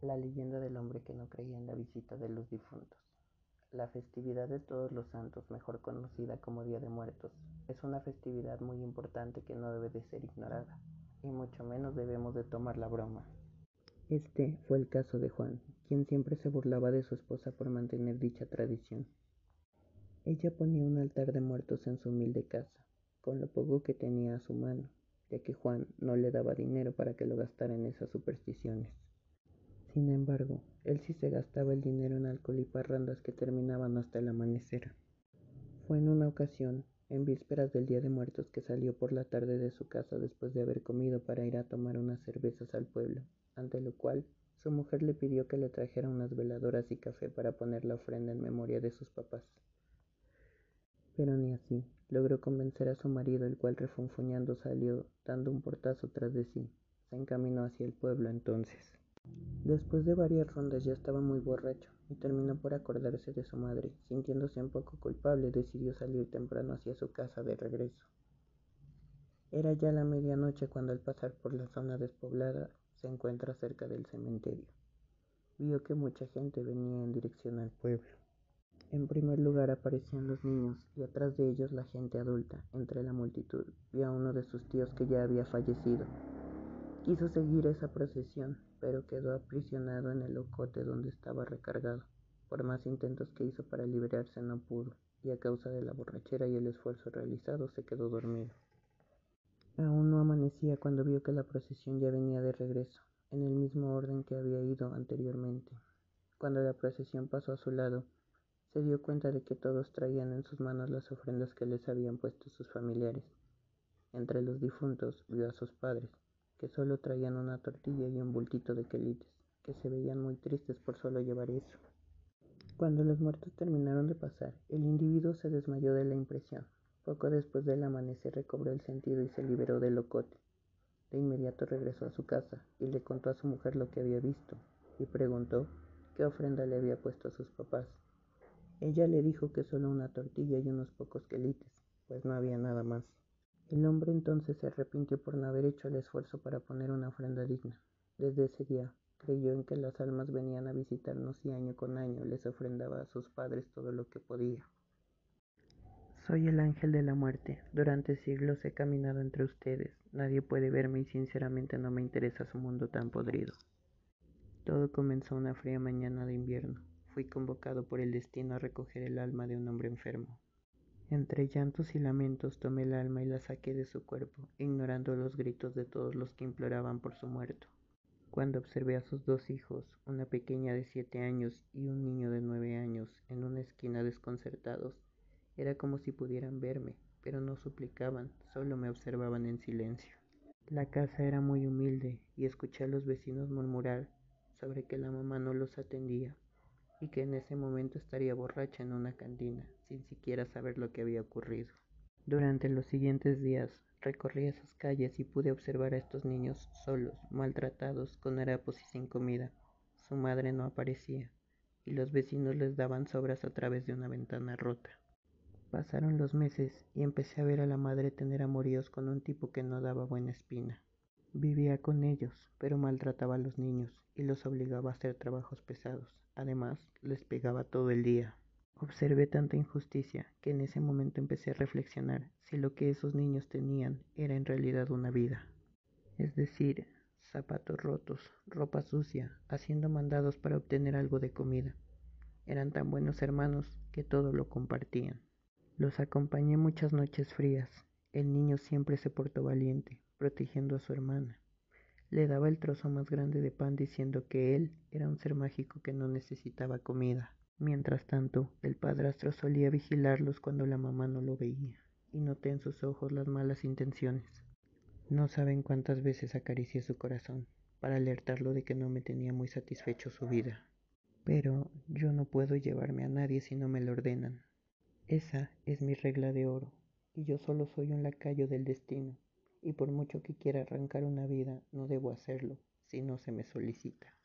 La leyenda del hombre que no creía en la visita de los difuntos. La festividad de todos los santos, mejor conocida como Día de Muertos, es una festividad muy importante que no debe de ser ignorada, y mucho menos debemos de tomar la broma. Este fue el caso de Juan, quien siempre se burlaba de su esposa por mantener dicha tradición. Ella ponía un altar de muertos en su humilde casa, con lo poco que tenía a su mano, ya que Juan no le daba dinero para que lo gastara en esas supersticiones. Sin embargo, él sí se gastaba el dinero en alcohol y parrandas que terminaban hasta el amanecer. Fue en una ocasión, en vísperas del Día de Muertos, que salió por la tarde de su casa después de haber comido para ir a tomar unas cervezas al pueblo, ante lo cual su mujer le pidió que le trajera unas veladoras y café para poner la ofrenda en memoria de sus papás. Pero ni así logró convencer a su marido, el cual refunfuñando salió, dando un portazo tras de sí. Se encaminó hacia el pueblo entonces. Después de varias rondas ya estaba muy borracho y terminó por acordarse de su madre. Sintiéndose un poco culpable, decidió salir temprano hacia su casa de regreso. Era ya la medianoche cuando al pasar por la zona despoblada se encuentra cerca del cementerio. Vio que mucha gente venía en dirección al pueblo. En primer lugar aparecían los niños y atrás de ellos la gente adulta. Entre la multitud vio a uno de sus tíos que ya había fallecido Quiso seguir esa procesión, pero quedó aprisionado en el locote donde estaba recargado. Por más intentos que hizo para liberarse no pudo, y a causa de la borrachera y el esfuerzo realizado se quedó dormido. Aún no amanecía cuando vio que la procesión ya venía de regreso, en el mismo orden que había ido anteriormente. Cuando la procesión pasó a su lado, se dio cuenta de que todos traían en sus manos las ofrendas que les habían puesto sus familiares. Entre los difuntos vio a sus padres, que solo traían una tortilla y un bultito de quelites, que se veían muy tristes por solo llevar eso. Cuando los muertos terminaron de pasar, el individuo se desmayó de la impresión. Poco después del amanecer recobró el sentido y se liberó del locote. De inmediato regresó a su casa y le contó a su mujer lo que había visto y preguntó qué ofrenda le había puesto a sus papás. Ella le dijo que solo una tortilla y unos pocos quelites, pues no había nada más. El hombre entonces se arrepintió por no haber hecho el esfuerzo para poner una ofrenda digna. Desde ese día creyó en que las almas venían a visitarnos y año con año les ofrendaba a sus padres todo lo que podía. Soy el ángel de la muerte. Durante siglos he caminado entre ustedes. Nadie puede verme y sinceramente no me interesa su mundo tan podrido. Todo comenzó una fría mañana de invierno. Fui convocado por el destino a recoger el alma de un hombre enfermo. Entre llantos y lamentos tomé el alma y la saqué de su cuerpo, ignorando los gritos de todos los que imploraban por su muerto. Cuando observé a sus dos hijos, una pequeña de siete años y un niño de nueve años, en una esquina desconcertados, era como si pudieran verme, pero no suplicaban, solo me observaban en silencio. La casa era muy humilde y escuché a los vecinos murmurar sobre que la mamá no los atendía y que en ese momento estaría borracha en una cantina, sin siquiera saber lo que había ocurrido. Durante los siguientes días recorrí esas calles y pude observar a estos niños solos, maltratados, con harapos y sin comida. Su madre no aparecía, y los vecinos les daban sobras a través de una ventana rota. Pasaron los meses y empecé a ver a la madre tener amoríos con un tipo que no daba buena espina. Vivía con ellos, pero maltrataba a los niños y los obligaba a hacer trabajos pesados. Además, les pegaba todo el día. Observé tanta injusticia que en ese momento empecé a reflexionar si lo que esos niños tenían era en realidad una vida. Es decir, zapatos rotos, ropa sucia, haciendo mandados para obtener algo de comida. Eran tan buenos hermanos que todo lo compartían. Los acompañé muchas noches frías. El niño siempre se portó valiente, protegiendo a su hermana. Le daba el trozo más grande de pan diciendo que él era un ser mágico que no necesitaba comida. Mientras tanto, el padrastro solía vigilarlos cuando la mamá no lo veía, y noté en sus ojos las malas intenciones. No saben cuántas veces acaricié su corazón para alertarlo de que no me tenía muy satisfecho su vida. Pero yo no puedo llevarme a nadie si no me lo ordenan. Esa es mi regla de oro, y yo solo soy un lacayo del destino y por mucho que quiera arrancar una vida, no debo hacerlo si no se me solicita.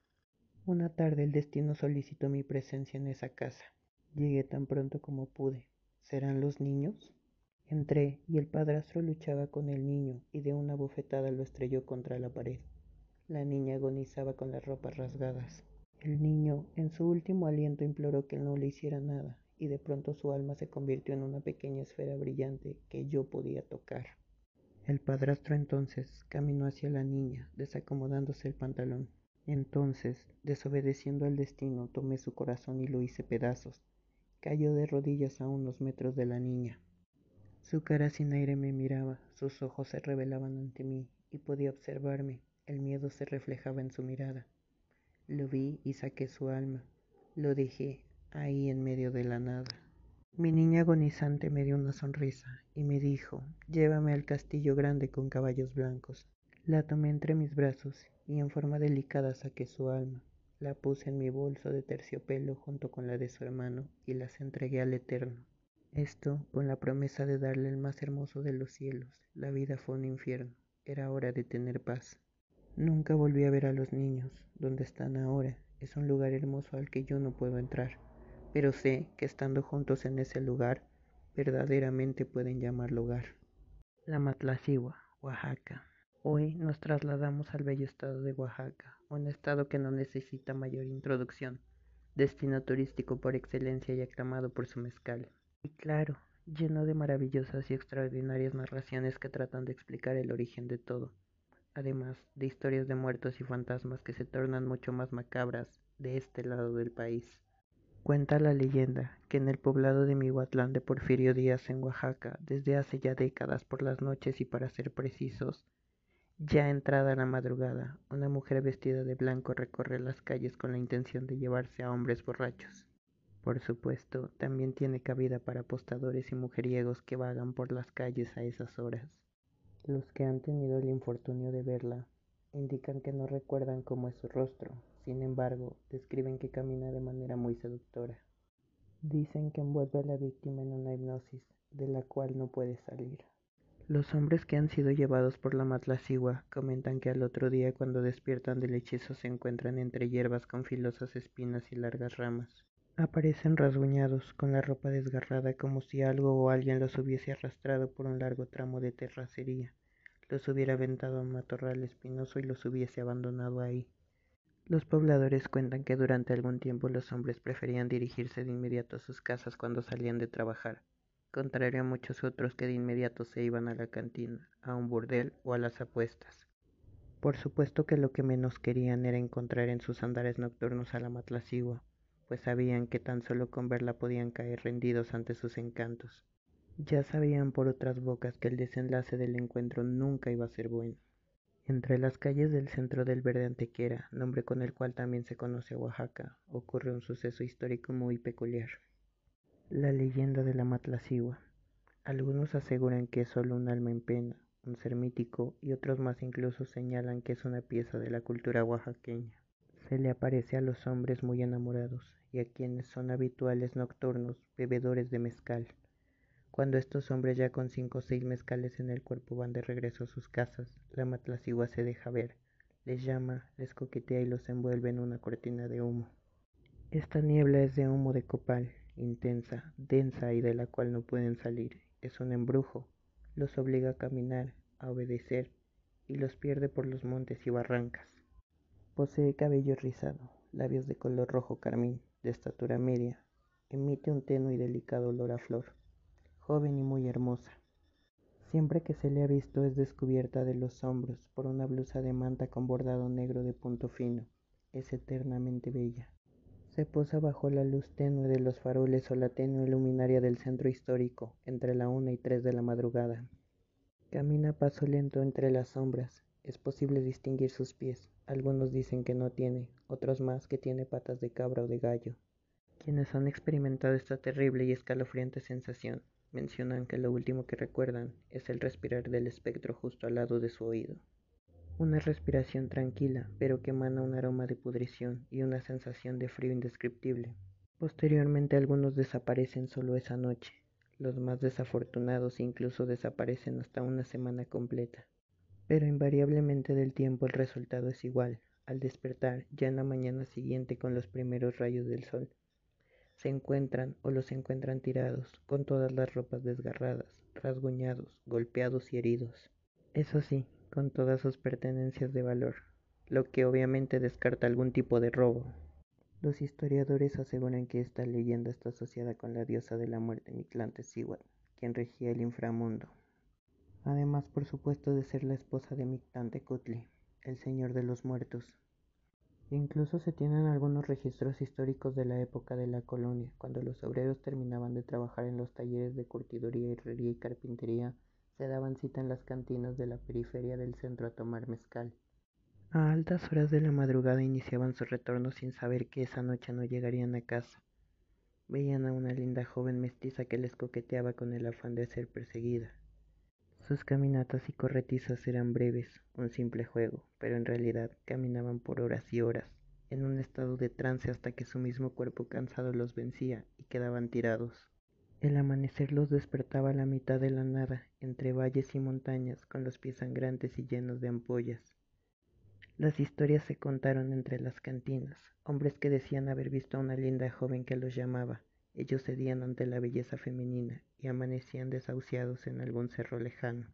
Una tarde el destino solicitó mi presencia en esa casa. Llegué tan pronto como pude. ¿Serán los niños? Entré y el padrastro luchaba con el niño y de una bofetada lo estrelló contra la pared. La niña agonizaba con las ropas rasgadas. El niño, en su último aliento, imploró que no le hiciera nada, y de pronto su alma se convirtió en una pequeña esfera brillante que yo podía tocar. El padrastro entonces caminó hacia la niña, desacomodándose el pantalón. Entonces, desobedeciendo al destino, tomé su corazón y lo hice pedazos. Cayó de rodillas a unos metros de la niña. Su cara sin aire me miraba, sus ojos se revelaban ante mí y podía observarme. El miedo se reflejaba en su mirada. Lo vi y saqué su alma. Lo dejé ahí en medio de la nada. Mi niña agonizante me dio una sonrisa y me dijo, llévame al castillo grande con caballos blancos. La tomé entre mis brazos y en forma delicada saqué su alma. La puse en mi bolso de terciopelo junto con la de su hermano y las entregué al Eterno. Esto con la promesa de darle el más hermoso de los cielos. La vida fue un infierno. Era hora de tener paz. Nunca volví a ver a los niños. Donde están ahora es un lugar hermoso al que yo no puedo entrar. Pero sé que estando juntos en ese lugar, verdaderamente pueden llamarlo hogar. La Matlacigua, Oaxaca. Hoy nos trasladamos al bello estado de Oaxaca, un estado que no necesita mayor introducción, destino turístico por excelencia y aclamado por su mezcal. Y claro, lleno de maravillosas y extraordinarias narraciones que tratan de explicar el origen de todo, además de historias de muertos y fantasmas que se tornan mucho más macabras de este lado del país. Cuenta la leyenda que en el poblado de Mihuatlán de Porfirio Díaz en Oaxaca, desde hace ya décadas por las noches y para ser precisos, ya entrada la madrugada, una mujer vestida de blanco recorre las calles con la intención de llevarse a hombres borrachos. Por supuesto, también tiene cabida para apostadores y mujeriegos que vagan por las calles a esas horas. Los que han tenido el infortunio de verla indican que no recuerdan cómo es su rostro, sin embargo, describen que camina de manera muy seductora. Dicen que envuelve a la víctima en una hipnosis de la cual no puede salir. Los hombres que han sido llevados por la matlacigua comentan que al otro día cuando despiertan del hechizo se encuentran entre hierbas con filosas espinas y largas ramas. Aparecen rasguñados, con la ropa desgarrada, como si algo o alguien los hubiese arrastrado por un largo tramo de terracería, los hubiera aventado a un matorral espinoso y los hubiese abandonado ahí. Los pobladores cuentan que durante algún tiempo los hombres preferían dirigirse de inmediato a sus casas cuando salían de trabajar, contrario a muchos otros que de inmediato se iban a la cantina, a un burdel o a las apuestas. Por supuesto que lo que menos querían era encontrar en sus andares nocturnos a la matlacigua, pues sabían que tan solo con verla podían caer rendidos ante sus encantos. Ya sabían por otras bocas que el desenlace del encuentro nunca iba a ser bueno. Entre las calles del centro del Verde Antequera, nombre con el cual también se conoce Oaxaca, ocurre un suceso histórico muy peculiar. La leyenda de la Matlacigua. Algunos aseguran que es solo un alma en pena, un ser mítico, y otros más incluso señalan que es una pieza de la cultura oaxaqueña. Se le aparece a los hombres muy enamorados y a quienes son habituales nocturnos, bebedores de mezcal. Cuando estos hombres ya con cinco o seis mezcales en el cuerpo van de regreso a sus casas, la matlacigua se deja ver, les llama, les coquetea y los envuelve en una cortina de humo. Esta niebla es de humo de copal, intensa, densa y de la cual no pueden salir. Es un embrujo, los obliga a caminar, a obedecer y los pierde por los montes y barrancas. Posee cabello rizado, labios de color rojo carmín, de estatura media. Emite un tenue y delicado olor a flor, joven y muy hermosa. Siempre que se le ha visto es descubierta de los hombros por una blusa de manta con bordado negro de punto fino. Es eternamente bella. Se posa bajo la luz tenue de los faroles o la tenue luminaria del centro histórico entre la una y tres de la madrugada. Camina a paso lento entre las sombras. Es posible distinguir sus pies. Algunos dicen que no tiene, otros más que tiene patas de cabra o de gallo. Quienes han experimentado esta terrible y escalofriante sensación mencionan que lo último que recuerdan es el respirar del espectro justo al lado de su oído. Una respiración tranquila, pero que emana un aroma de pudrición y una sensación de frío indescriptible. Posteriormente algunos desaparecen solo esa noche. Los más desafortunados incluso desaparecen hasta una semana completa. Pero invariablemente del tiempo el resultado es igual. Al despertar, ya en la mañana siguiente con los primeros rayos del sol, se encuentran o los encuentran tirados, con todas las ropas desgarradas, rasguñados, golpeados y heridos. Eso sí, con todas sus pertenencias de valor, lo que obviamente descarta algún tipo de robo. Los historiadores aseguran que esta leyenda está asociada con la diosa de la muerte Mictlantecíhuatl, quien regía el inframundo. Además, por supuesto, de ser la esposa de Mictlantecutli, el señor de los muertos. Incluso se tienen algunos registros históricos de la época de la colonia, cuando los obreros terminaban de trabajar en los talleres de curtiduría, herrería y carpintería, se daban cita en las cantinas de la periferia del centro a tomar mezcal. A altas horas de la madrugada iniciaban su retorno sin saber que esa noche no llegarían a casa. Veían a una linda joven mestiza que les coqueteaba con el afán de ser perseguida. Sus caminatas y corretizas eran breves, un simple juego, pero en realidad caminaban por horas y horas, en un estado de trance hasta que su mismo cuerpo cansado los vencía y quedaban tirados. El amanecer los despertaba a la mitad de la nada, entre valles y montañas, con los pies sangrantes y llenos de ampollas. Las historias se contaron entre las cantinas, hombres que decían haber visto a una linda joven que los llamaba. Ellos cedían ante la belleza femenina y amanecían desahuciados en algún cerro lejano.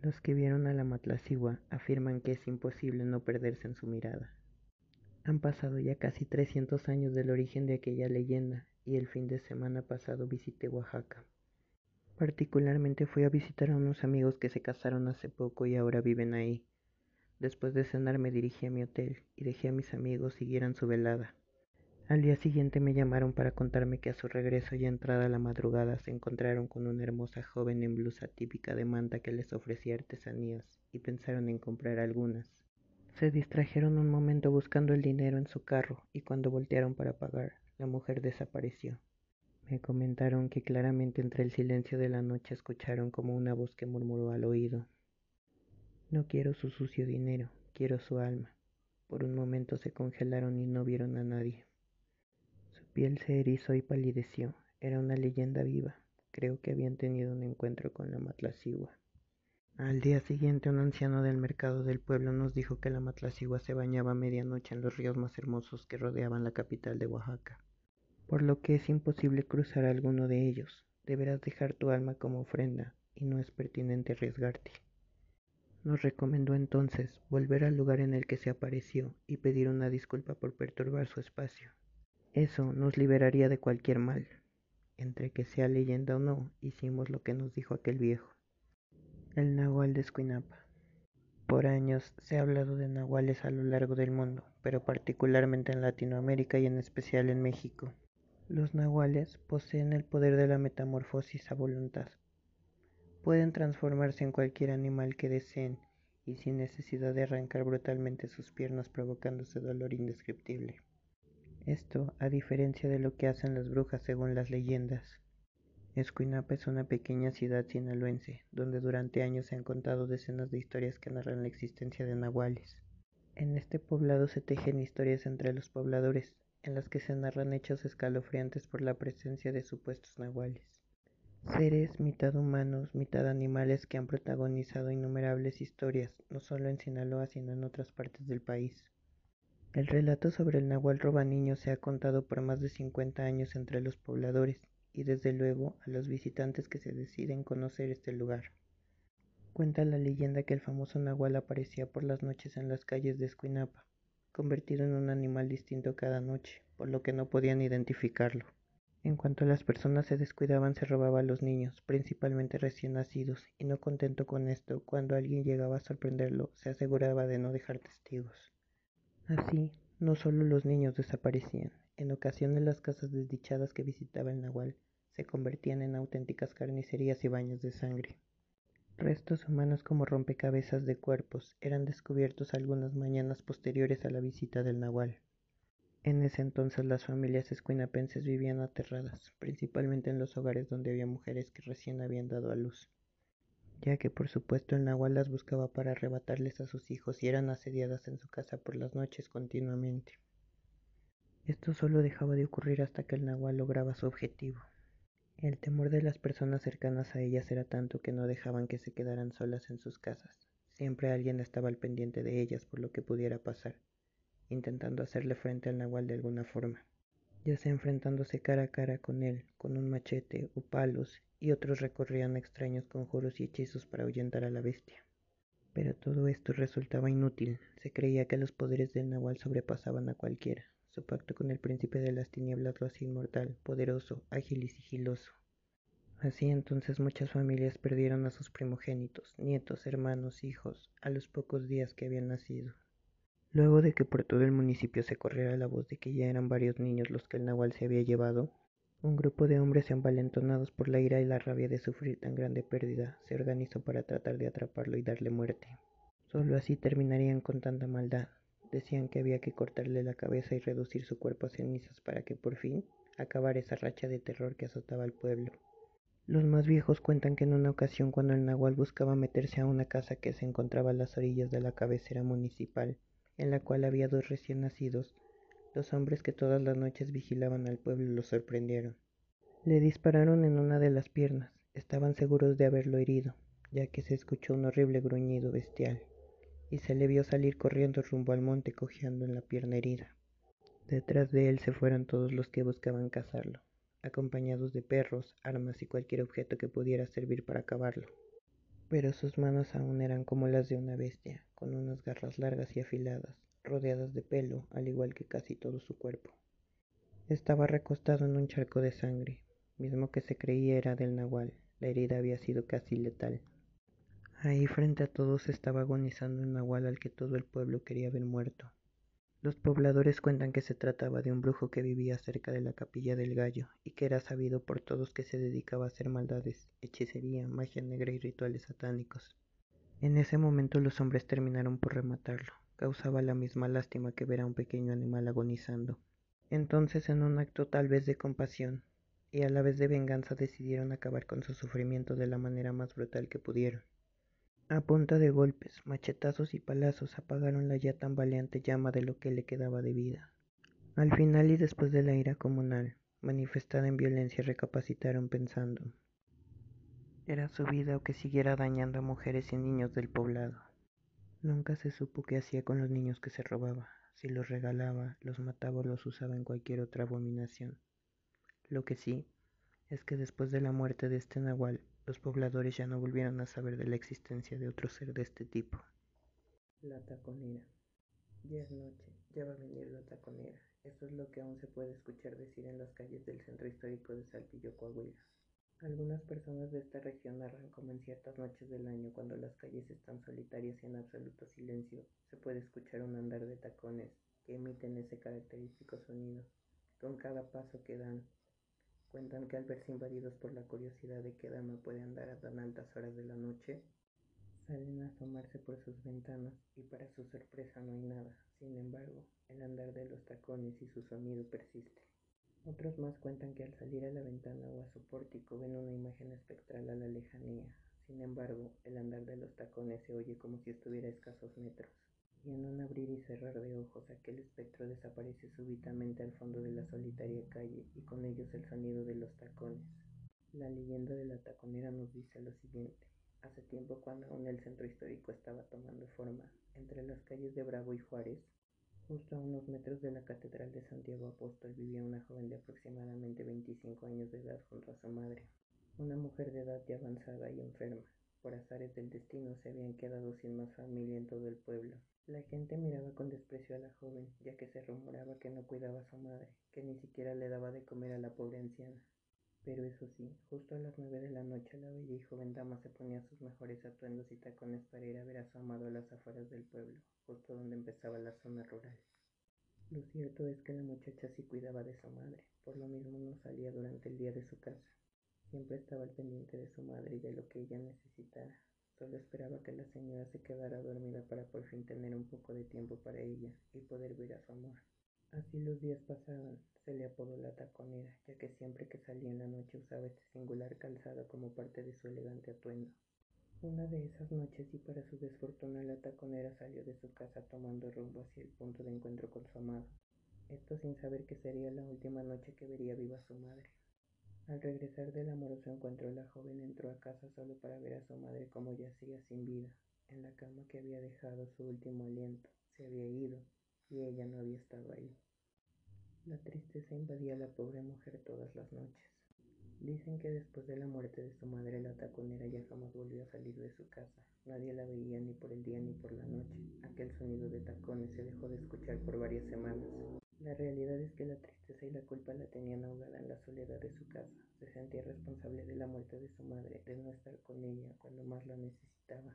Los que vieron a la matlacigua afirman que es imposible no perderse en su mirada. Han pasado ya casi 300 años del origen de aquella leyenda y el fin de semana pasado visité Oaxaca. Particularmente fui a visitar a unos amigos que se casaron hace poco y ahora viven ahí. Después de cenar me dirigí a mi hotel y dejé a mis amigos siguieran su velada. Al día siguiente me llamaron para contarme que a su regreso y entrada la madrugada se encontraron con una hermosa joven en blusa típica de manta que les ofrecía artesanías y pensaron en comprar algunas. Se distrajeron un momento buscando el dinero en su carro y cuando voltearon para pagar, la mujer desapareció. Me comentaron que claramente entre el silencio de la noche escucharon como una voz que murmuró al oído. No quiero su sucio dinero, quiero su alma. Por un momento se congelaron y no vieron a nadie. Su piel se erizó y palideció. Era una leyenda viva. Creo que habían tenido un encuentro con la matlacigua. Al día siguiente un anciano del mercado del pueblo nos dijo que la matlacigua se bañaba a medianoche en los ríos más hermosos que rodeaban la capital de Oaxaca, por lo que es imposible cruzar alguno de ellos. Deberás dejar tu alma como ofrenda y no es pertinente arriesgarte. Nos recomendó entonces volver al lugar en el que se apareció y pedir una disculpa por perturbar su espacio. Eso nos liberaría de cualquier mal. Entre que sea leyenda o no, hicimos lo que nos dijo aquel viejo. El nahual de Escuinapa. Por años se ha hablado de nahuales a lo largo del mundo, pero particularmente en Latinoamérica y en especial en México. Los nahuales poseen el poder de la metamorfosis a voluntad. Pueden transformarse en cualquier animal que deseen y sin necesidad de arrancar brutalmente sus piernas provocándose dolor indescriptible. Esto a diferencia de lo que hacen las brujas según las leyendas. Escuinapa es una pequeña ciudad sinaloense, donde durante años se han contado decenas de historias que narran la existencia de nahuales. En este poblado se tejen historias entre los pobladores, en las que se narran hechos escalofriantes por la presencia de supuestos nahuales seres mitad humanos, mitad animales que han protagonizado innumerables historias, no solo en Sinaloa, sino en otras partes del país. El relato sobre el Nahual Robaniño se ha contado por más de 50 años entre los pobladores y desde luego a los visitantes que se deciden conocer este lugar. Cuenta la leyenda que el famoso Nahual aparecía por las noches en las calles de Escuinapa, convertido en un animal distinto cada noche, por lo que no podían identificarlo. En cuanto las personas se descuidaban se robaba a los niños, principalmente recién nacidos, y no contento con esto, cuando alguien llegaba a sorprenderlo, se aseguraba de no dejar testigos. Así, no solo los niños desaparecían, en ocasiones las casas desdichadas que visitaba el Nahual se convertían en auténticas carnicerías y baños de sangre. Restos humanos como rompecabezas de cuerpos eran descubiertos algunas mañanas posteriores a la visita del Nahual. En ese entonces las familias escuinapenses vivían aterradas, principalmente en los hogares donde había mujeres que recién habían dado a luz, ya que por supuesto el nahual las buscaba para arrebatarles a sus hijos y eran asediadas en su casa por las noches continuamente. Esto solo dejaba de ocurrir hasta que el nahual lograba su objetivo. El temor de las personas cercanas a ellas era tanto que no dejaban que se quedaran solas en sus casas. Siempre alguien estaba al pendiente de ellas por lo que pudiera pasar intentando hacerle frente al nahual de alguna forma, ya sea enfrentándose cara a cara con él, con un machete o palos, y otros recorrían extraños conjuros y hechizos para ahuyentar a la bestia. Pero todo esto resultaba inútil. Se creía que los poderes del Nahual sobrepasaban a cualquiera. Su pacto con el príncipe de las tinieblas lo hacía inmortal, poderoso, ágil y sigiloso. Así entonces muchas familias perdieron a sus primogénitos, nietos, hermanos, hijos, a los pocos días que habían nacido. Luego de que por todo el municipio se corriera la voz de que ya eran varios niños los que el Nahual se había llevado, un grupo de hombres envalentonados por la ira y la rabia de sufrir tan grande pérdida se organizó para tratar de atraparlo y darle muerte. Solo así terminarían con tanta maldad. Decían que había que cortarle la cabeza y reducir su cuerpo a cenizas para que por fin acabara esa racha de terror que azotaba al pueblo. Los más viejos cuentan que en una ocasión cuando el nahual buscaba meterse a una casa que se encontraba a las orillas de la cabecera municipal, en la cual había dos recién nacidos, los hombres que todas las noches vigilaban al pueblo lo sorprendieron. Le dispararon en una de las piernas. Estaban seguros de haberlo herido, ya que se escuchó un horrible gruñido bestial, y se le vio salir corriendo rumbo al monte cojeando en la pierna herida. Detrás de él se fueron todos los que buscaban cazarlo, acompañados de perros, armas y cualquier objeto que pudiera servir para acabarlo. Pero sus manos aún eran como las de una bestia, con unas garras largas y afiladas, rodeadas de pelo, al igual que casi todo su cuerpo. Estaba recostado en un charco de sangre, mismo que se creía era del nahual. La herida había sido casi letal. Ahí frente a todos estaba agonizando un nahual al que todo el pueblo quería ver muerto. Los pobladores cuentan que se trataba de un brujo que vivía cerca de la capilla del gallo y que era sabido por todos que se dedicaba a hacer maldades, hechicería, magia negra y rituales satánicos. En ese momento los hombres terminaron por rematarlo, causaba la misma lástima que ver a un pequeño animal agonizando. Entonces, en un acto tal vez de compasión y a la vez de venganza, decidieron acabar con su sufrimiento de la manera más brutal que pudieron. A punta de golpes, machetazos y palazos apagaron la ya tan valiente llama de lo que le quedaba de vida. Al final y después de la ira comunal, manifestada en violencia, recapacitaron pensando. Era su vida o que siguiera dañando a mujeres y niños del poblado. Nunca se supo qué hacía con los niños que se robaba, si los regalaba, los mataba o los usaba en cualquier otra abominación. Lo que sí es que después de la muerte de este nahual, los pobladores ya no volvieron a saber de la existencia de otro ser de este tipo. La taconera. Ya es noche, ya va a venir la taconera. Eso es lo que aún se puede escuchar decir en las calles del centro histórico de Saltillo, Coahuila. Algunas personas de esta región narran como en ciertas noches del año, cuando las calles están solitarias y en absoluto silencio, se puede escuchar un andar de tacones que emiten ese característico sonido. Con cada paso que dan, cuentan que al verse invadidos por la curiosidad de qué dama puede andar a tan altas horas de la noche, salen a asomarse por sus ventanas y para su sorpresa no hay nada. Sin embargo, el andar de los tacones y su sonido persiste. Otros más cuentan que al salir a la ventana o a su pórtico ven una imagen espectral a la lejanía. Sin embargo, el andar de los tacones se oye como si estuviera a escasos metros. Y en un abrir y cerrar de ojos aquel espectro desaparece súbitamente al fondo de la solitaria calle y con ellos el sonido de los tacones. La leyenda de la taconera nos dice lo siguiente. Hace tiempo cuando aún el centro histórico estaba tomando forma, entre las calles de Bravo y Juárez, Justo a unos metros de la Catedral de Santiago Apóstol vivía una joven de aproximadamente 25 años de edad junto a su madre, una mujer de edad ya avanzada y enferma. Por azares del destino se habían quedado sin más familia en todo el pueblo. La gente miraba con desprecio a la joven, ya que se rumoraba que no cuidaba a su madre, que ni siquiera le daba de comer a la pobre anciana. Pero eso sí, justo a las nueve de la noche la bella y joven dama se ponía sus mejores atuendos y tacones para ir a ver a su amado a las afueras del pueblo justo donde empezaba la zona rural. Lo cierto es que la muchacha sí cuidaba de su madre, por lo mismo no salía durante el día de su casa. Siempre estaba al pendiente de su madre y de lo que ella necesitara. Solo esperaba que la señora se quedara dormida para por fin tener un poco de tiempo para ella y poder ver a su amor. Así los días pasaban, se le apodó la taconera, ya que siempre que salía en la noche usaba este singular calzado como parte de su elegante atuendo. Una de esas noches y para su desfortuna la taconera salió de su casa tomando rumbo hacia el punto de encuentro con su amado, esto sin saber que sería la última noche que vería viva a su madre. Al regresar del amoroso encuentro la joven entró a casa solo para ver a su madre como yacía sin vida, en la cama que había dejado su último aliento, se había ido y ella no había estado ahí. La tristeza invadía a la pobre mujer todas las noches. Dicen que después de la muerte de su madre la taconera ya jamás volvió a salir de su casa. Nadie la veía ni por el día ni por la noche. Aquel sonido de tacones se dejó de escuchar por varias semanas. La realidad es que la tristeza y la culpa la tenían ahogada en la soledad de su casa. Se sentía responsable de la muerte de su madre, de no estar con ella cuando más la necesitaba.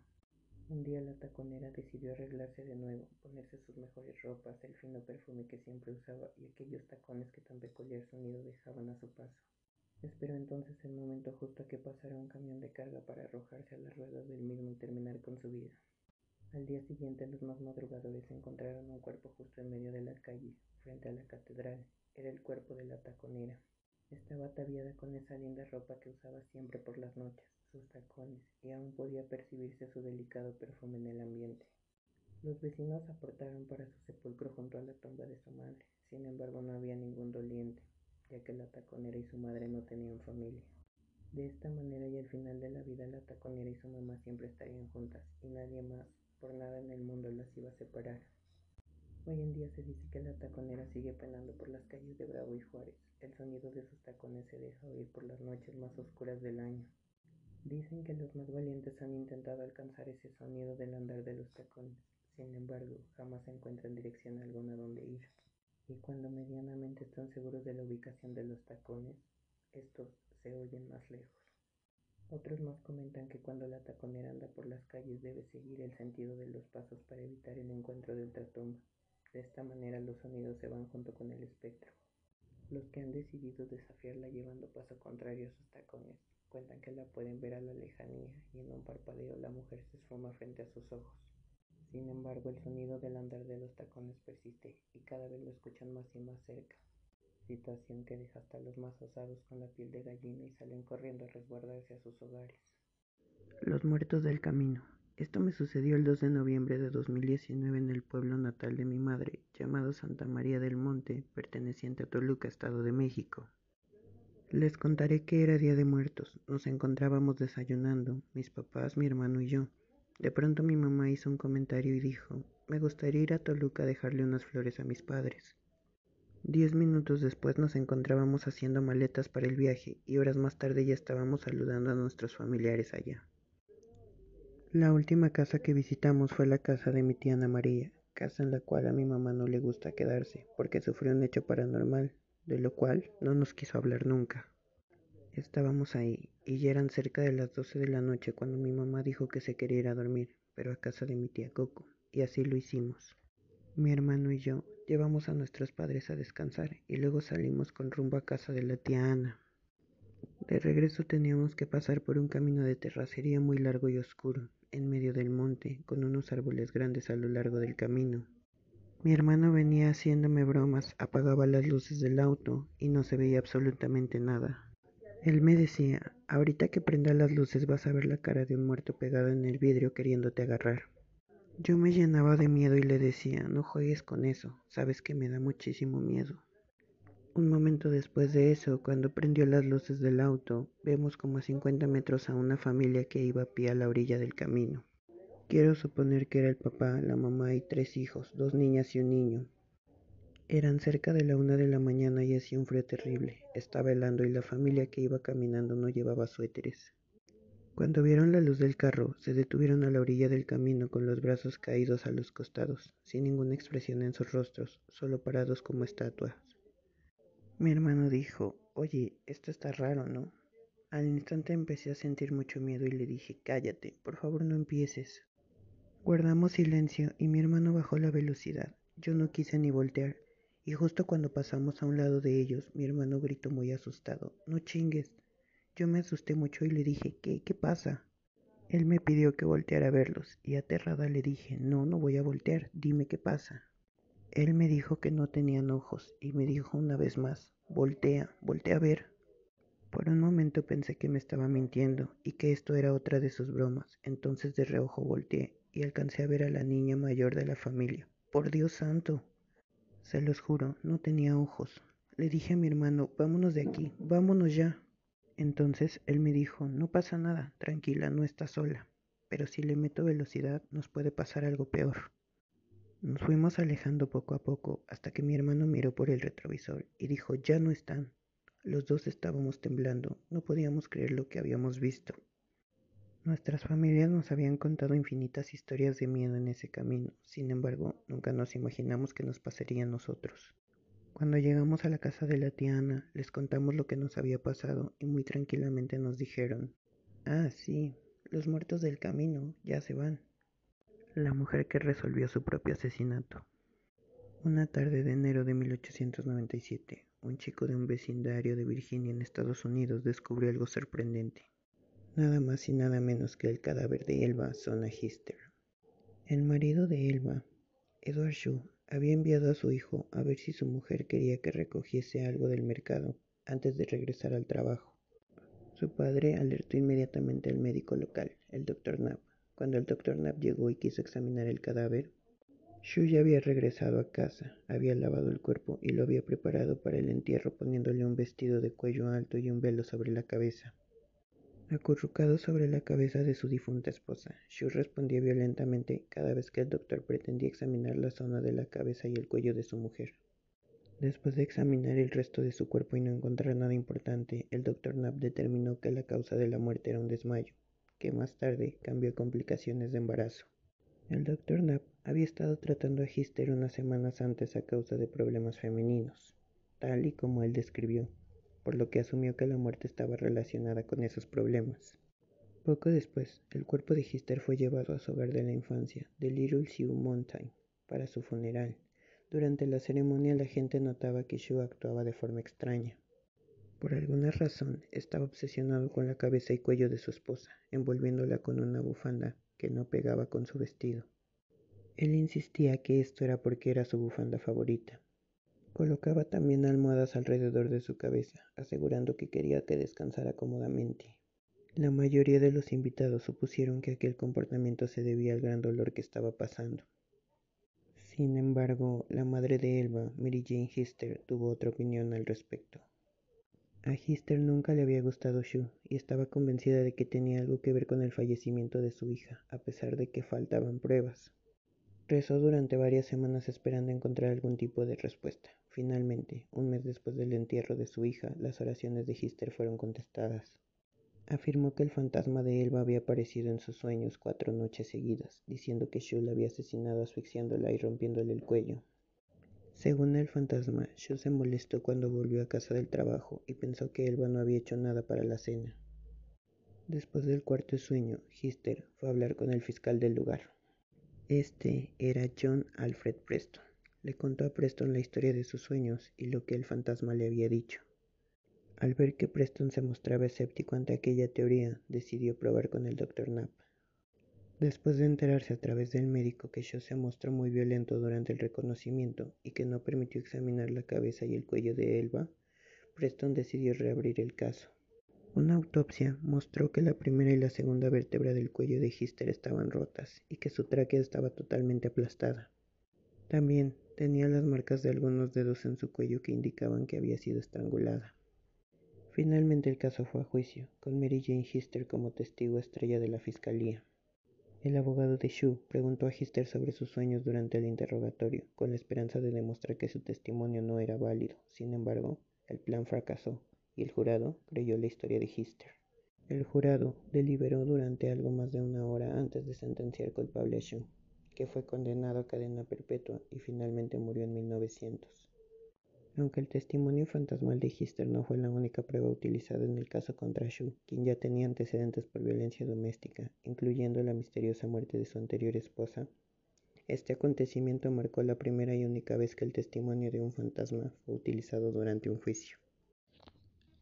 Un día la taconera decidió arreglarse de nuevo, ponerse sus mejores ropas, el fino perfume que siempre usaba y aquellos tacones que tan peculiar sonido dejaban a su paso. Esperó entonces el momento justo a que pasara un camión de carga para arrojarse a las ruedas del mismo y terminar con su vida. Al día siguiente los más madrugadores encontraron un cuerpo justo en medio de la calle, frente a la catedral. Era el cuerpo de la taconera. Estaba ataviada con esa linda ropa que usaba siempre por las noches, sus tacones, y aún podía percibirse su delicado perfume en el ambiente. Los vecinos aportaron para su sepulcro junto a la tumba de su madre. Sin embargo, no había ningún doliente ya que la taconera y su madre no tenían familia. De esta manera y al final de la vida la taconera y su mamá siempre estarían juntas y nadie más, por nada en el mundo, las iba a separar. Hoy en día se dice que la taconera sigue penando por las calles de Bravo y Juárez. El sonido de sus tacones se deja oír por las noches más oscuras del año. Dicen que los más valientes han intentado alcanzar ese sonido del andar de los tacones. Sin embargo, jamás encuentran dirección alguna donde ir y cuando medianamente están seguros de la ubicación de los tacones, estos se oyen más lejos. Otros más comentan que cuando la taconera anda por las calles debe seguir el sentido de los pasos para evitar el encuentro de ultratumba. De esta manera los sonidos se van junto con el espectro. Los que han decidido desafiarla llevando paso contrario a sus tacones cuentan que la pueden ver a la lejanía y en un parpadeo la mujer se esfuma frente a sus ojos. Sin embargo, el sonido del andar de los tacones persiste y cada vez lo escuchan más y más cerca, situación que deja hasta los más osados con la piel de gallina y salen corriendo a resguardarse a sus hogares. Los muertos del camino. Esto me sucedió el 2 de noviembre de 2019 en el pueblo natal de mi madre, llamado Santa María del Monte, perteneciente a Toluca, Estado de México. Les contaré que era Día de Muertos. Nos encontrábamos desayunando, mis papás, mi hermano y yo. De pronto mi mamá hizo un comentario y dijo, me gustaría ir a Toluca a dejarle unas flores a mis padres. Diez minutos después nos encontrábamos haciendo maletas para el viaje y horas más tarde ya estábamos saludando a nuestros familiares allá. La última casa que visitamos fue la casa de mi tía Ana María, casa en la cual a mi mamá no le gusta quedarse porque sufrió un hecho paranormal, de lo cual no nos quiso hablar nunca. Estábamos ahí y ya eran cerca de las doce de la noche cuando mi mamá dijo que se quería ir a dormir, pero a casa de mi tía Coco, y así lo hicimos. Mi hermano y yo llevamos a nuestros padres a descansar y luego salimos con rumbo a casa de la tía Ana. De regreso teníamos que pasar por un camino de terracería muy largo y oscuro, en medio del monte, con unos árboles grandes a lo largo del camino. Mi hermano venía haciéndome bromas, apagaba las luces del auto y no se veía absolutamente nada. Él me decía, ahorita que prenda las luces vas a ver la cara de un muerto pegado en el vidrio queriéndote agarrar. Yo me llenaba de miedo y le decía, no juegues con eso, sabes que me da muchísimo miedo. Un momento después de eso, cuando prendió las luces del auto, vemos como a 50 metros a una familia que iba a pie a la orilla del camino. Quiero suponer que era el papá, la mamá y tres hijos, dos niñas y un niño. Eran cerca de la una de la mañana y hacía un frío terrible. Estaba helando y la familia que iba caminando no llevaba suéteres. Cuando vieron la luz del carro, se detuvieron a la orilla del camino con los brazos caídos a los costados, sin ninguna expresión en sus rostros, solo parados como estatuas. Mi hermano dijo, Oye, esto está raro, ¿no? Al instante empecé a sentir mucho miedo y le dije, Cállate, por favor no empieces. Guardamos silencio y mi hermano bajó la velocidad. Yo no quise ni voltear y justo cuando pasamos a un lado de ellos, mi hermano gritó muy asustado, no chingues. Yo me asusté mucho y le dije, ¿qué? ¿Qué pasa? Él me pidió que volteara a verlos y aterrada le dije, no, no voy a voltear, dime qué pasa. Él me dijo que no tenían ojos y me dijo una vez más, voltea, voltea a ver. Por un momento pensé que me estaba mintiendo y que esto era otra de sus bromas, entonces de reojo volteé y alcancé a ver a la niña mayor de la familia. Por Dios santo, se los juro, no tenía ojos. Le dije a mi hermano, vámonos de aquí, vámonos ya. Entonces él me dijo, no pasa nada, tranquila, no está sola. Pero si le meto velocidad nos puede pasar algo peor. Nos fuimos alejando poco a poco hasta que mi hermano miró por el retrovisor y dijo, ya no están. Los dos estábamos temblando, no podíamos creer lo que habíamos visto. Nuestras familias nos habían contado infinitas historias de miedo en ese camino, sin embargo, nunca nos imaginamos que nos pasaría a nosotros. Cuando llegamos a la casa de la tía Ana, les contamos lo que nos había pasado y muy tranquilamente nos dijeron, Ah, sí, los muertos del camino ya se van. La mujer que resolvió su propio asesinato. Una tarde de enero de 1897, un chico de un vecindario de Virginia en Estados Unidos descubrió algo sorprendente. Nada más y nada menos que el cadáver de Elba Sona Hister. El marido de Elba, Edward Shue, había enviado a su hijo a ver si su mujer quería que recogiese algo del mercado antes de regresar al trabajo. Su padre alertó inmediatamente al médico local, el Dr. Knapp. Cuando el Dr. Knapp llegó y quiso examinar el cadáver, Shu ya había regresado a casa, había lavado el cuerpo y lo había preparado para el entierro poniéndole un vestido de cuello alto y un velo sobre la cabeza. Acurrucado sobre la cabeza de su difunta esposa, Shu respondía violentamente cada vez que el doctor pretendía examinar la zona de la cabeza y el cuello de su mujer. Después de examinar el resto de su cuerpo y no encontrar nada importante, el doctor Knapp determinó que la causa de la muerte era un desmayo, que más tarde cambió complicaciones de embarazo. El doctor Knapp había estado tratando a Hister unas semanas antes a causa de problemas femeninos, tal y como él describió, por lo que asumió que la muerte estaba relacionada con esos problemas. Poco después, el cuerpo de Hister fue llevado a su hogar de la infancia, de Little Sioux Mountain, para su funeral. Durante la ceremonia la gente notaba que Shu actuaba de forma extraña. Por alguna razón, estaba obsesionado con la cabeza y cuello de su esposa, envolviéndola con una bufanda que no pegaba con su vestido. Él insistía que esto era porque era su bufanda favorita. Colocaba también almohadas alrededor de su cabeza, asegurando que quería que descansara cómodamente. La mayoría de los invitados supusieron que aquel comportamiento se debía al gran dolor que estaba pasando. Sin embargo, la madre de Elba, Mary Jane Hister, tuvo otra opinión al respecto. A nunca le había gustado Shu y estaba convencida de que tenía algo que ver con el fallecimiento de su hija, a pesar de que faltaban pruebas. Rezó durante varias semanas esperando encontrar algún tipo de respuesta. Finalmente, un mes después del entierro de su hija, las oraciones de Hister fueron contestadas. Afirmó que el fantasma de Elba había aparecido en sus sueños cuatro noches seguidas, diciendo que Shu la había asesinado asfixiándola y rompiéndole el cuello. Según el fantasma, Shu se molestó cuando volvió a casa del trabajo y pensó que Elba no había hecho nada para la cena. Después del cuarto sueño, Hister fue a hablar con el fiscal del lugar. Este era John Alfred Preston. Le contó a Preston la historia de sus sueños y lo que el fantasma le había dicho. Al ver que Preston se mostraba escéptico ante aquella teoría, decidió probar con el Dr. Knapp. Después de enterarse a través del médico que Shaw se mostró muy violento durante el reconocimiento y que no permitió examinar la cabeza y el cuello de Elba, Preston decidió reabrir el caso. Una autopsia mostró que la primera y la segunda vértebra del cuello de Hister estaban rotas y que su tráquea estaba totalmente aplastada. También tenía las marcas de algunos dedos en su cuello que indicaban que había sido estrangulada. Finalmente el caso fue a juicio, con Mary Jane Hister como testigo estrella de la fiscalía. El abogado de Shu preguntó a Hister sobre sus sueños durante el interrogatorio, con la esperanza de demostrar que su testimonio no era válido. Sin embargo, el plan fracasó y el jurado creyó la historia de Hister. El jurado deliberó durante algo más de una hora antes de sentenciar culpable a Shu, que fue condenado a cadena perpetua y finalmente murió en 1900. Aunque el testimonio fantasmal de Hister no fue la única prueba utilizada en el caso contra Shu, quien ya tenía antecedentes por violencia doméstica, incluyendo la misteriosa muerte de su anterior esposa, este acontecimiento marcó la primera y única vez que el testimonio de un fantasma fue utilizado durante un juicio.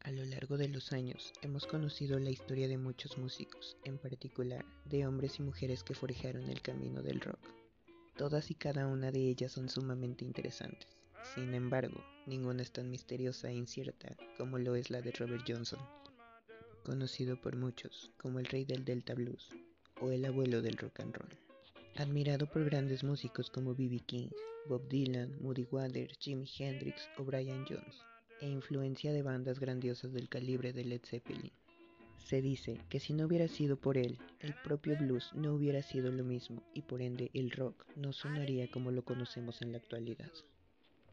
A lo largo de los años hemos conocido la historia de muchos músicos, en particular de hombres y mujeres que forjaron el camino del rock. Todas y cada una de ellas son sumamente interesantes. Sin embargo, ninguna es tan misteriosa e incierta como lo es la de Robert Johnson, conocido por muchos como el rey del Delta Blues o el abuelo del rock and roll. Admirado por grandes músicos como B.B. King, Bob Dylan, Moody Waters, Jimi Hendrix o Brian Jones, e influencia de bandas grandiosas del calibre de Led Zeppelin. Se dice que si no hubiera sido por él, el propio blues no hubiera sido lo mismo y por ende el rock no sonaría como lo conocemos en la actualidad.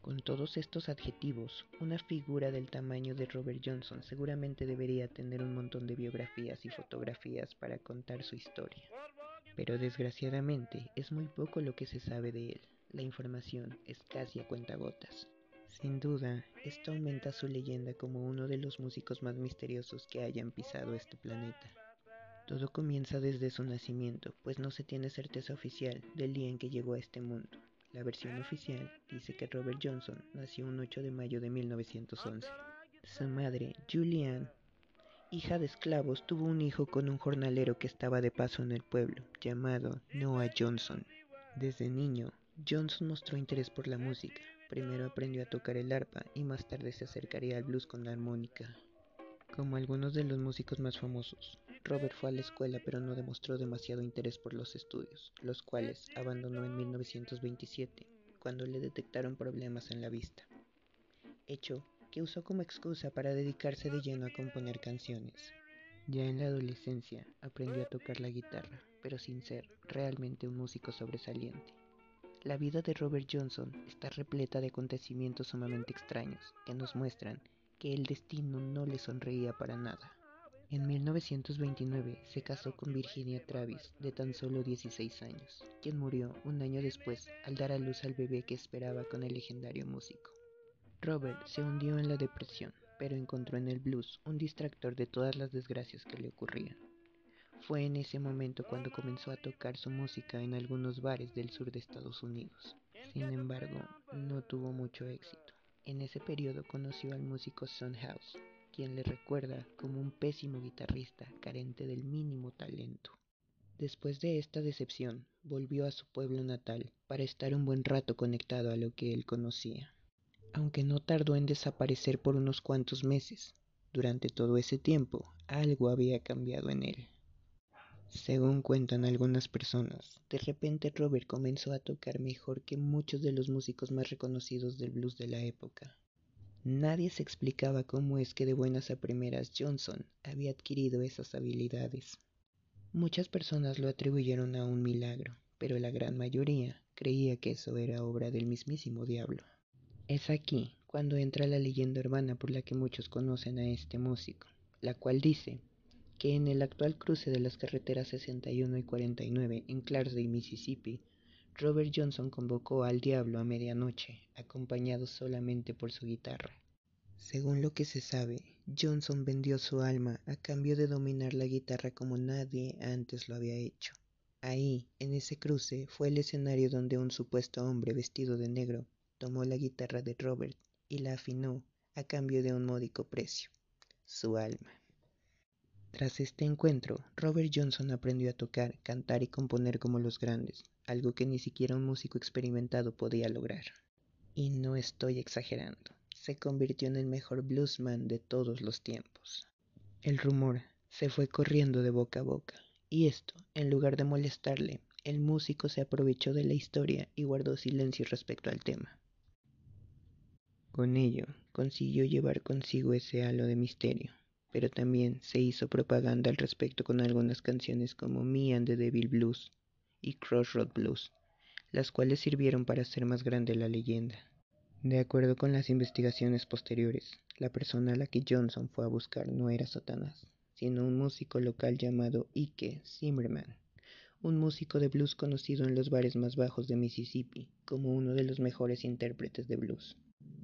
Con todos estos adjetivos, una figura del tamaño de Robert Johnson seguramente debería tener un montón de biografías y fotografías para contar su historia. Pero desgraciadamente es muy poco lo que se sabe de él. La información es casi a cuentagotas. Sin duda, esto aumenta su leyenda como uno de los músicos más misteriosos que hayan pisado este planeta. Todo comienza desde su nacimiento, pues no se tiene certeza oficial del día en que llegó a este mundo. La versión oficial dice que Robert Johnson nació un 8 de mayo de 1911. Su madre, Julianne, hija de esclavos, tuvo un hijo con un jornalero que estaba de paso en el pueblo, llamado Noah Johnson. Desde niño, Johnson mostró interés por la música. Primero aprendió a tocar el arpa y más tarde se acercaría al blues con la armónica. Como algunos de los músicos más famosos, Robert fue a la escuela pero no demostró demasiado interés por los estudios, los cuales abandonó en 1927, cuando le detectaron problemas en la vista. Hecho que usó como excusa para dedicarse de lleno a componer canciones. Ya en la adolescencia aprendió a tocar la guitarra, pero sin ser realmente un músico sobresaliente. La vida de Robert Johnson está repleta de acontecimientos sumamente extraños que nos muestran que el destino no le sonreía para nada. En 1929 se casó con Virginia Travis, de tan solo 16 años, quien murió un año después al dar a luz al bebé que esperaba con el legendario músico. Robert se hundió en la depresión, pero encontró en el blues un distractor de todas las desgracias que le ocurrían. Fue en ese momento cuando comenzó a tocar su música en algunos bares del sur de Estados Unidos. Sin embargo, no tuvo mucho éxito. En ese periodo conoció al músico Son quien le recuerda como un pésimo guitarrista carente del mínimo talento. Después de esta decepción, volvió a su pueblo natal para estar un buen rato conectado a lo que él conocía. Aunque no tardó en desaparecer por unos cuantos meses, durante todo ese tiempo algo había cambiado en él. Según cuentan algunas personas, de repente Robert comenzó a tocar mejor que muchos de los músicos más reconocidos del blues de la época. Nadie se explicaba cómo es que de buenas a primeras Johnson había adquirido esas habilidades. Muchas personas lo atribuyeron a un milagro, pero la gran mayoría creía que eso era obra del mismísimo diablo. Es aquí cuando entra la leyenda urbana por la que muchos conocen a este músico, la cual dice que en el actual cruce de las carreteras 61 y 49 en Clarksdale, Mississippi, Robert Johnson convocó al diablo a medianoche, acompañado solamente por su guitarra. Según lo que se sabe, Johnson vendió su alma a cambio de dominar la guitarra como nadie antes lo había hecho. Ahí, en ese cruce, fue el escenario donde un supuesto hombre vestido de negro tomó la guitarra de Robert y la afinó a cambio de un módico precio, su alma. Tras este encuentro, Robert Johnson aprendió a tocar, cantar y componer como los grandes, algo que ni siquiera un músico experimentado podía lograr. Y no estoy exagerando, se convirtió en el mejor bluesman de todos los tiempos. El rumor se fue corriendo de boca a boca, y esto, en lugar de molestarle, el músico se aprovechó de la historia y guardó silencio respecto al tema. Con ello, consiguió llevar consigo ese halo de misterio, pero también se hizo propaganda al respecto con algunas canciones como Me and the Devil Blues y Crossroad Blues, las cuales sirvieron para hacer más grande la leyenda. De acuerdo con las investigaciones posteriores, la persona a la que Johnson fue a buscar no era Satanás, sino un músico local llamado Ike Zimmerman, un músico de blues conocido en los bares más bajos de Mississippi como uno de los mejores intérpretes de blues.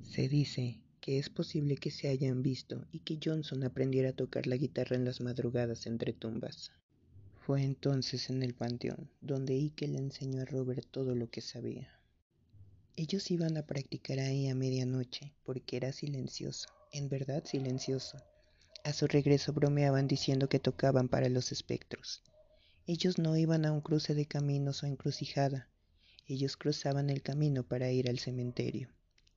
Se dice que es posible que se hayan visto y que Johnson aprendiera a tocar la guitarra en las madrugadas entre tumbas. Fue entonces en el panteón donde Ike le enseñó a Robert todo lo que sabía. Ellos iban a practicar ahí a medianoche porque era silencioso, en verdad silencioso. A su regreso bromeaban diciendo que tocaban para los espectros. Ellos no iban a un cruce de caminos o encrucijada, ellos cruzaban el camino para ir al cementerio,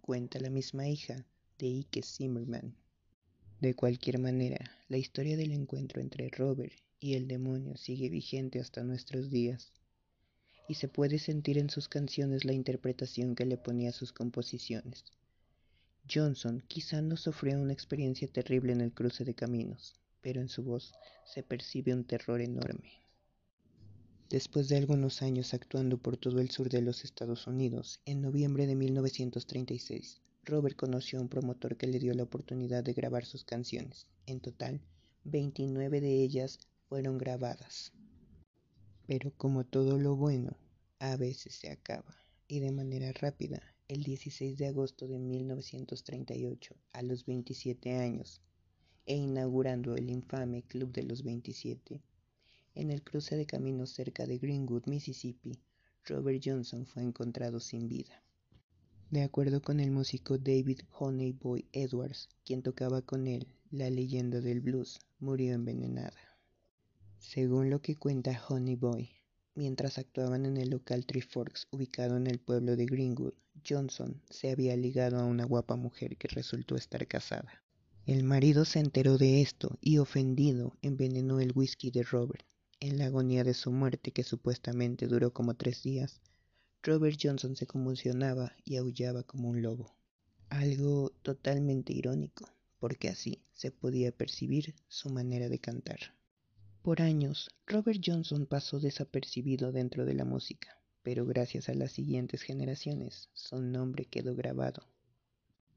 cuenta la misma hija de Ike Zimmerman. De cualquier manera, la historia del encuentro entre Robert y el demonio sigue vigente hasta nuestros días, y se puede sentir en sus canciones la interpretación que le ponía a sus composiciones. Johnson quizá no sufrió una experiencia terrible en el cruce de caminos, pero en su voz se percibe un terror enorme. Después de algunos años actuando por todo el sur de los Estados Unidos, en noviembre de 1936, Robert conoció a un promotor que le dio la oportunidad de grabar sus canciones. En total, 29 de ellas fueron grabadas. Pero como todo lo bueno, a veces se acaba, y de manera rápida, el 16 de agosto de 1938, a los 27 años, e inaugurando el infame Club de los 27, en el cruce de caminos cerca de Greenwood, Mississippi, Robert Johnson fue encontrado sin vida. De acuerdo con el músico David Honeyboy Edwards, quien tocaba con él, la leyenda del blues murió envenenada. Según lo que cuenta Honeyboy, mientras actuaban en el local Three Forks ubicado en el pueblo de Greenwood, Johnson se había ligado a una guapa mujer que resultó estar casada. El marido se enteró de esto y ofendido envenenó el whisky de Robert. En la agonía de su muerte, que supuestamente duró como tres días, Robert Johnson se convulsionaba y aullaba como un lobo. Algo totalmente irónico, porque así se podía percibir su manera de cantar. Por años, Robert Johnson pasó desapercibido dentro de la música, pero gracias a las siguientes generaciones su nombre quedó grabado.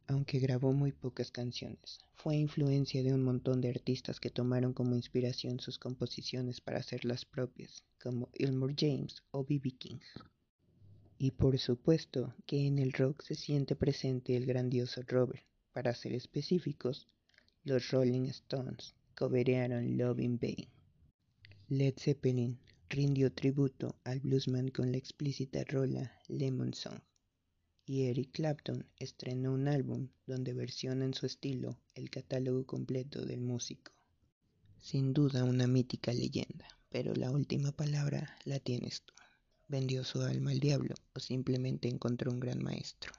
Aunque grabó muy pocas canciones, fue influencia de un montón de artistas que tomaron como inspiración sus composiciones para hacerlas propias, como Elmore James o B.B. King. Y por supuesto que en el rock se siente presente el grandioso Robert. Para ser específicos, los Rolling Stones coverearon Love in Vain. Led Zeppelin rindió tributo al bluesman con la explícita rola Lemon Song. Y Eric Clapton estrenó un álbum donde versiona en su estilo el catálogo completo del músico. Sin duda una mítica leyenda, pero la última palabra la tienes tú vendió su alma al diablo o simplemente encontró un gran maestro.